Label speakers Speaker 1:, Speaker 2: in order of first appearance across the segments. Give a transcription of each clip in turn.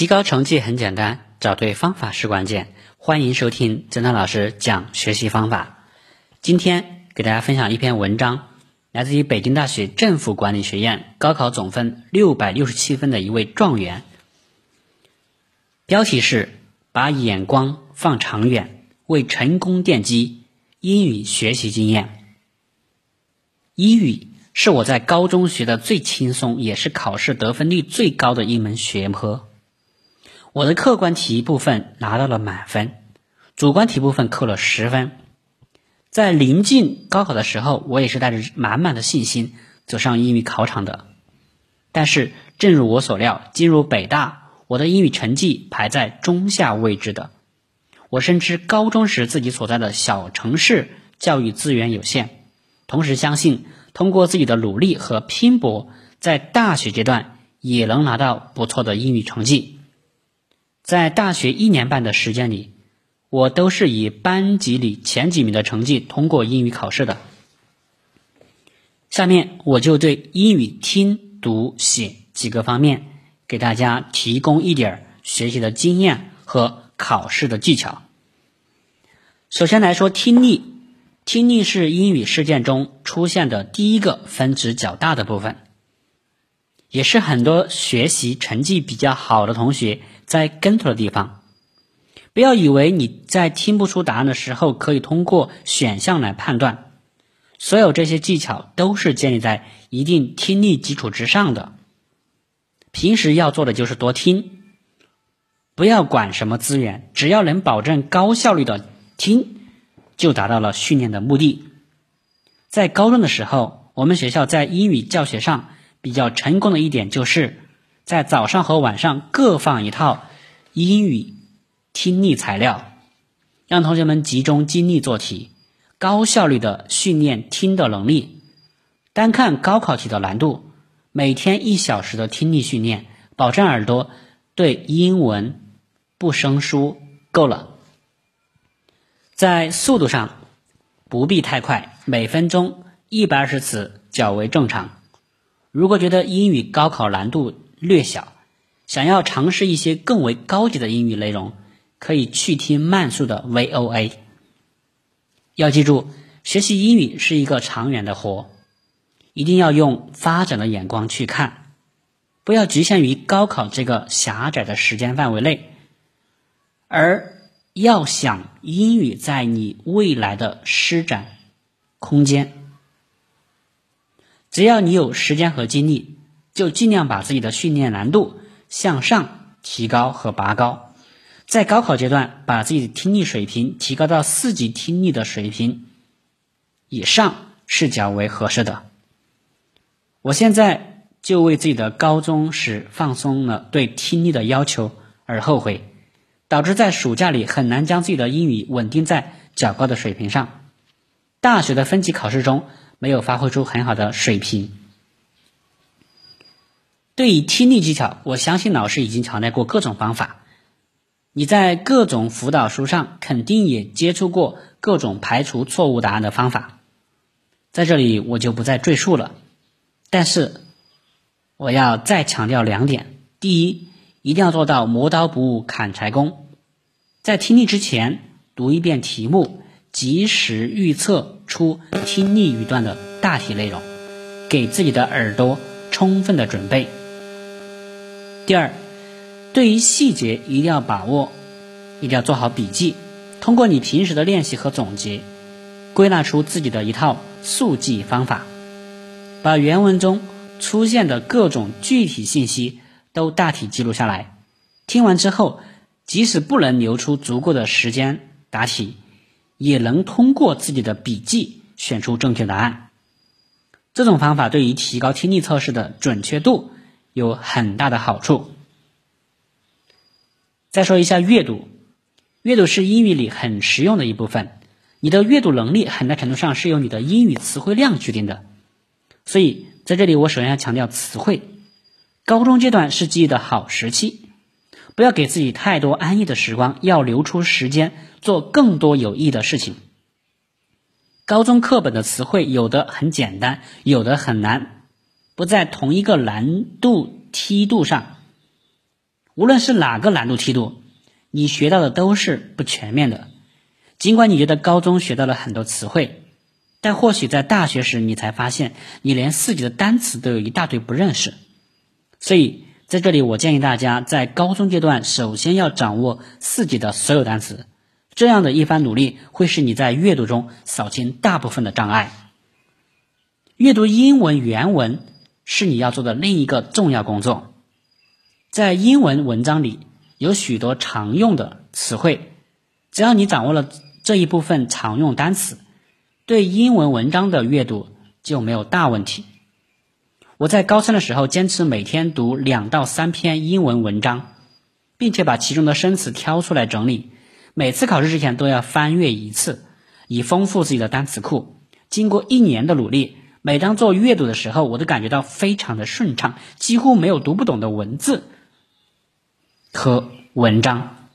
Speaker 1: 提高成绩很简单，找对方法是关键。欢迎收听曾涛老师讲学习方法。今天给大家分享一篇文章，来自于北京大学政府管理学院高考总分六百六十七分的一位状元。标题是“把眼光放长远，为成功奠基”。英语学习经验。英语是我在高中学的最轻松，也是考试得分率最高的一门学科。我的客观题部分拿到了满分，主观题部分扣了十分。在临近高考的时候，我也是带着满满的信心走上英语考场的。但是，正如我所料，进入北大，我的英语成绩排在中下位置的。我深知高中时自己所在的小城市教育资源有限，同时相信通过自己的努力和拼搏，在大学阶段也能拿到不错的英语成绩。在大学一年半的时间里，我都是以班级里前几名的成绩通过英语考试的。下面我就对英语听读写几个方面给大家提供一点学习的经验和。考试的技巧。首先来说听力，听力是英语事件中出现的第一个分值较大的部分，也是很多学习成绩比较好的同学在跟头的地方。不要以为你在听不出答案的时候可以通过选项来判断，所有这些技巧都是建立在一定听力基础之上的。平时要做的就是多听。不要管什么资源，只要能保证高效率的听，就达到了训练的目的。在高中的时候，我们学校在英语教学上比较成功的一点，就是在早上和晚上各放一套英语听力材料，让同学们集中精力做题，高效率的训练听的能力。单看高考题的难度，每天一小时的听力训练，保证耳朵对英文。不生疏够了，在速度上不必太快，每分钟一百二十词较为正常。如果觉得英语高考难度略小，想要尝试一些更为高级的英语内容，可以去听慢速的 VOA。要记住，学习英语是一个长远的活，一定要用发展的眼光去看，不要局限于高考这个狭窄的时间范围内。而要想英语在你未来的施展空间，只要你有时间和精力，就尽量把自己的训练难度向上提高和拔高。在高考阶段，把自己的听力水平提高到四级听力的水平以上是较为合适的。我现在就为自己的高中时放松了对听力的要求而后悔。导致在暑假里很难将自己的英语稳定在较高的水平上，大学的分级考试中没有发挥出很好的水平。对于听力技巧，我相信老师已经强调过各种方法，你在各种辅导书上肯定也接触过各种排除错误答案的方法，在这里我就不再赘述了。但是我要再强调两点：第一，一定要做到磨刀不误砍柴工，在听力之前读一遍题目，及时预测出听力语段的大体内容，给自己的耳朵充分的准备。第二，对于细节一定要把握，一定要做好笔记，通过你平时的练习和总结，归纳出自己的一套速记方法，把原文中出现的各种具体信息。都大体记录下来，听完之后，即使不能留出足够的时间答题，也能通过自己的笔记选出正确答案。这种方法对于提高听力测试的准确度有很大的好处。再说一下阅读，阅读是英语里很实用的一部分。你的阅读能力很大程度上是由你的英语词汇量决定的，所以在这里我首先要强调词汇。高中阶段是记忆的好时期，不要给自己太多安逸的时光，要留出时间做更多有益的事情。高中课本的词汇有的很简单，有的很难，不在同一个难度梯度上。无论是哪个难度梯度，你学到的都是不全面的。尽管你觉得高中学到了很多词汇，但或许在大学时你才发现，你连四级的单词都有一大堆不认识。所以在这里，我建议大家在高中阶段首先要掌握四级的所有单词。这样的一番努力，会使你在阅读中扫清大部分的障碍。阅读英文原文是你要做的另一个重要工作。在英文文章里有许多常用的词汇，只要你掌握了这一部分常用单词，对英文文章的阅读就没有大问题。我在高三的时候坚持每天读两到三篇英文文章，并且把其中的生词挑出来整理。每次考试之前都要翻阅一次，以丰富自己的单词库。经过一年的努力，每当做阅读的时候，我都感觉到非常的顺畅，几乎没有读不懂的文字和文章。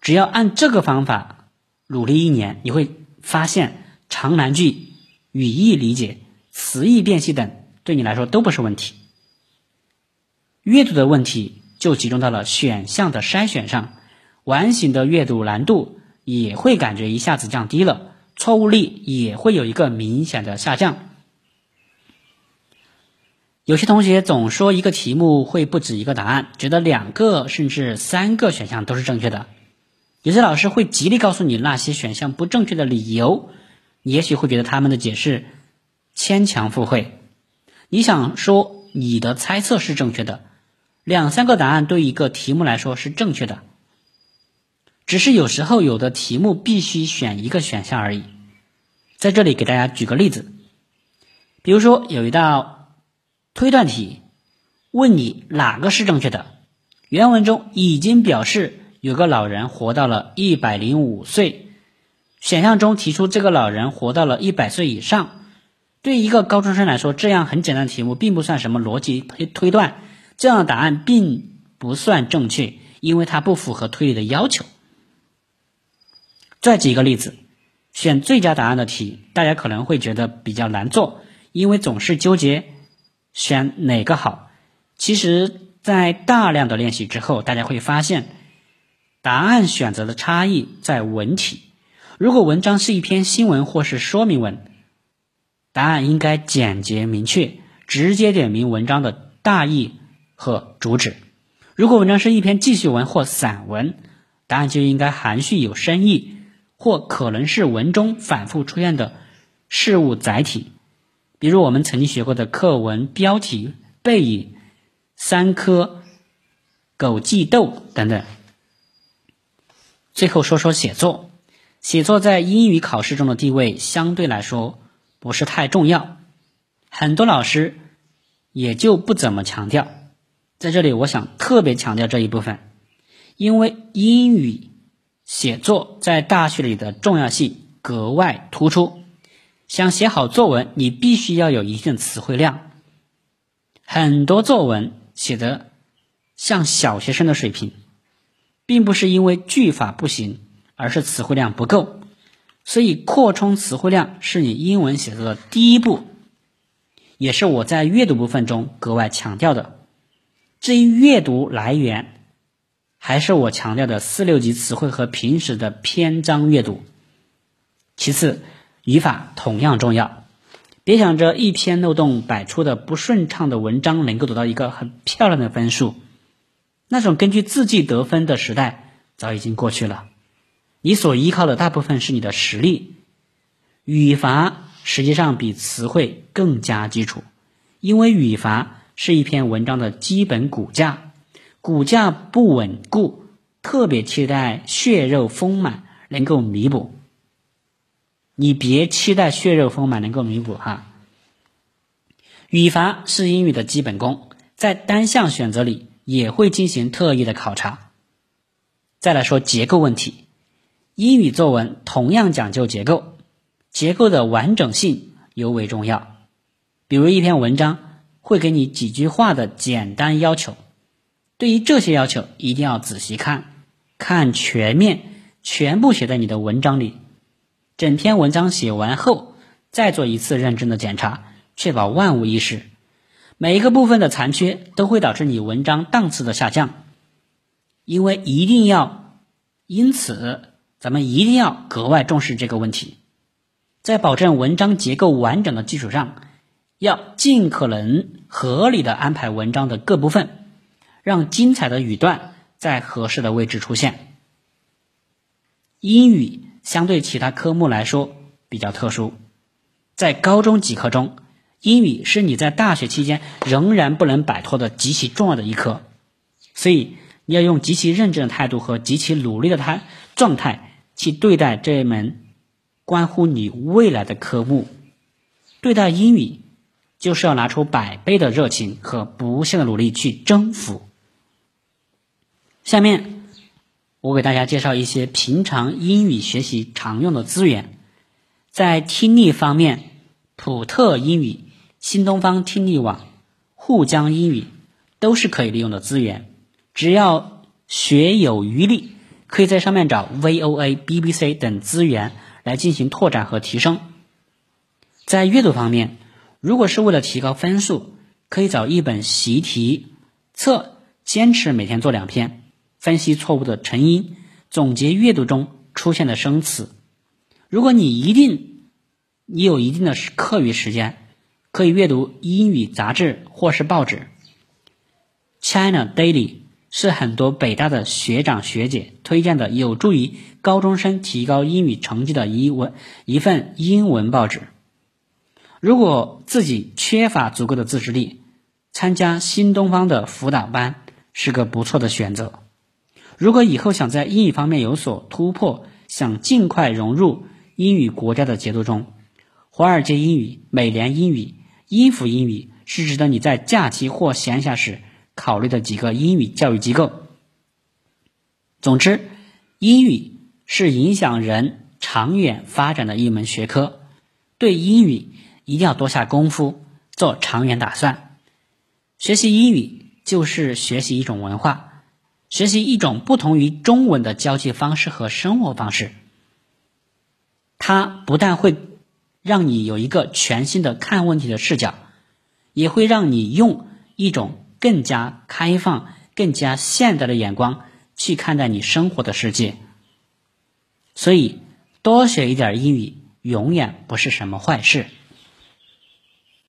Speaker 1: 只要按这个方法努力一年，你会发现长难句、语义理解、词义辨析等对你来说都不是问题。阅读的问题就集中到了选项的筛选上。完形的阅读难度也会感觉一下子降低了，错误率也会有一个明显的下降。有些同学总说一个题目会不止一个答案，觉得两个甚至三个选项都是正确的。有些老师会极力告诉你那些选项不正确的理由，你也许会觉得他们的解释牵强附会。你想说你的猜测是正确的，两三个答案对一个题目来说是正确的。只是有时候有的题目必须选一个选项而已。在这里给大家举个例子，比如说有一道推断题，问你哪个是正确的？原文中已经表示有个老人活到了一百零五岁，选项中提出这个老人活到了一百岁以上。对一个高中生来说，这样很简单的题目并不算什么逻辑推推断，这样的答案并不算正确，因为它不符合推理的要求。再举一个例子，选最佳答案的题，大家可能会觉得比较难做，因为总是纠结选哪个好。其实，在大量的练习之后，大家会发现，答案选择的差异在文体。如果文章是一篇新闻或是说明文，答案应该简洁明确，直接点明文章的大意和主旨。如果文章是一篇记叙文或散文，答案就应该含蓄有深意。或可能是文中反复出现的事物载体，比如我们曾经学过的课文标题、背影、三颗枸杞豆等等。最后说说写作，写作在英语考试中的地位相对来说不是太重要，很多老师也就不怎么强调。在这里，我想特别强调这一部分，因为英语。写作在大学里的重要性格外突出。想写好作文，你必须要有一定词汇量。很多作文写的像小学生的水平，并不是因为句法不行，而是词汇量不够。所以，扩充词汇量是你英文写作的第一步，也是我在阅读部分中格外强调的。至于阅读来源，还是我强调的四六级词汇和平时的篇章阅读。其次，语法同样重要。别想着一篇漏洞百出的不顺畅的文章能够得到一个很漂亮的分数，那种根据字迹得分的时代早已经过去了。你所依靠的大部分是你的实力。语法实际上比词汇更加基础，因为语法是一篇文章的基本骨架。骨架不稳固，特别期待血肉丰满能够弥补。你别期待血肉丰满能够弥补哈。语法是英语的基本功，在单项选择里也会进行特意的考察。再来说结构问题，英语作文同样讲究结构，结构的完整性尤为重要。比如一篇文章会给你几句话的简单要求。对于这些要求，一定要仔细看，看全面，全部写在你的文章里。整篇文章写完后，再做一次认真的检查，确保万无一失。每一个部分的残缺都会导致你文章档次的下降。因为一定要，因此咱们一定要格外重视这个问题，在保证文章结构完整的基础上，要尽可能合理的安排文章的各部分，让精彩的语段在合适的位置出现。英语相对其他科目来说比较特殊，在高中几科中，英语是你在大学期间仍然不能摆脱的极其重要的一科，所以。你要用极其认真的态度和极其努力的态状态去对待这一门关乎你未来的科目。对待英语，就是要拿出百倍的热情和不懈的努力去征服。下面，我给大家介绍一些平常英语学习常用的资源。在听力方面，普特英语、新东方听力网、沪江英语都是可以利用的资源。只要学有余力，可以在上面找 VOA、BBC 等资源来进行拓展和提升。在阅读方面，如果是为了提高分数，可以找一本习题册，坚持每天做两篇，分析错误的成因，总结阅读中出现的生词。如果你一定你有一定的课余时间，可以阅读英语杂志或是报纸，China Daily。是很多北大的学长学姐推荐的，有助于高中生提高英语成绩的一文一份英文报纸。如果自己缺乏足够的自制力，参加新东方的辅导班是个不错的选择。如果以后想在英语方面有所突破，想尽快融入英语国家的节奏中，华尔街英语、美联英语、英孚英语是值得你在假期或闲暇时。考虑的几个英语教育机构。总之，英语是影响人长远发展的一门学科，对英语一定要多下功夫，做长远打算。学习英语就是学习一种文化，学习一种不同于中文的交际方式和生活方式。它不但会让你有一个全新的看问题的视角，也会让你用一种。更加开放、更加现代的眼光去看待你生活的世界，所以多学一点英语永远不是什么坏事。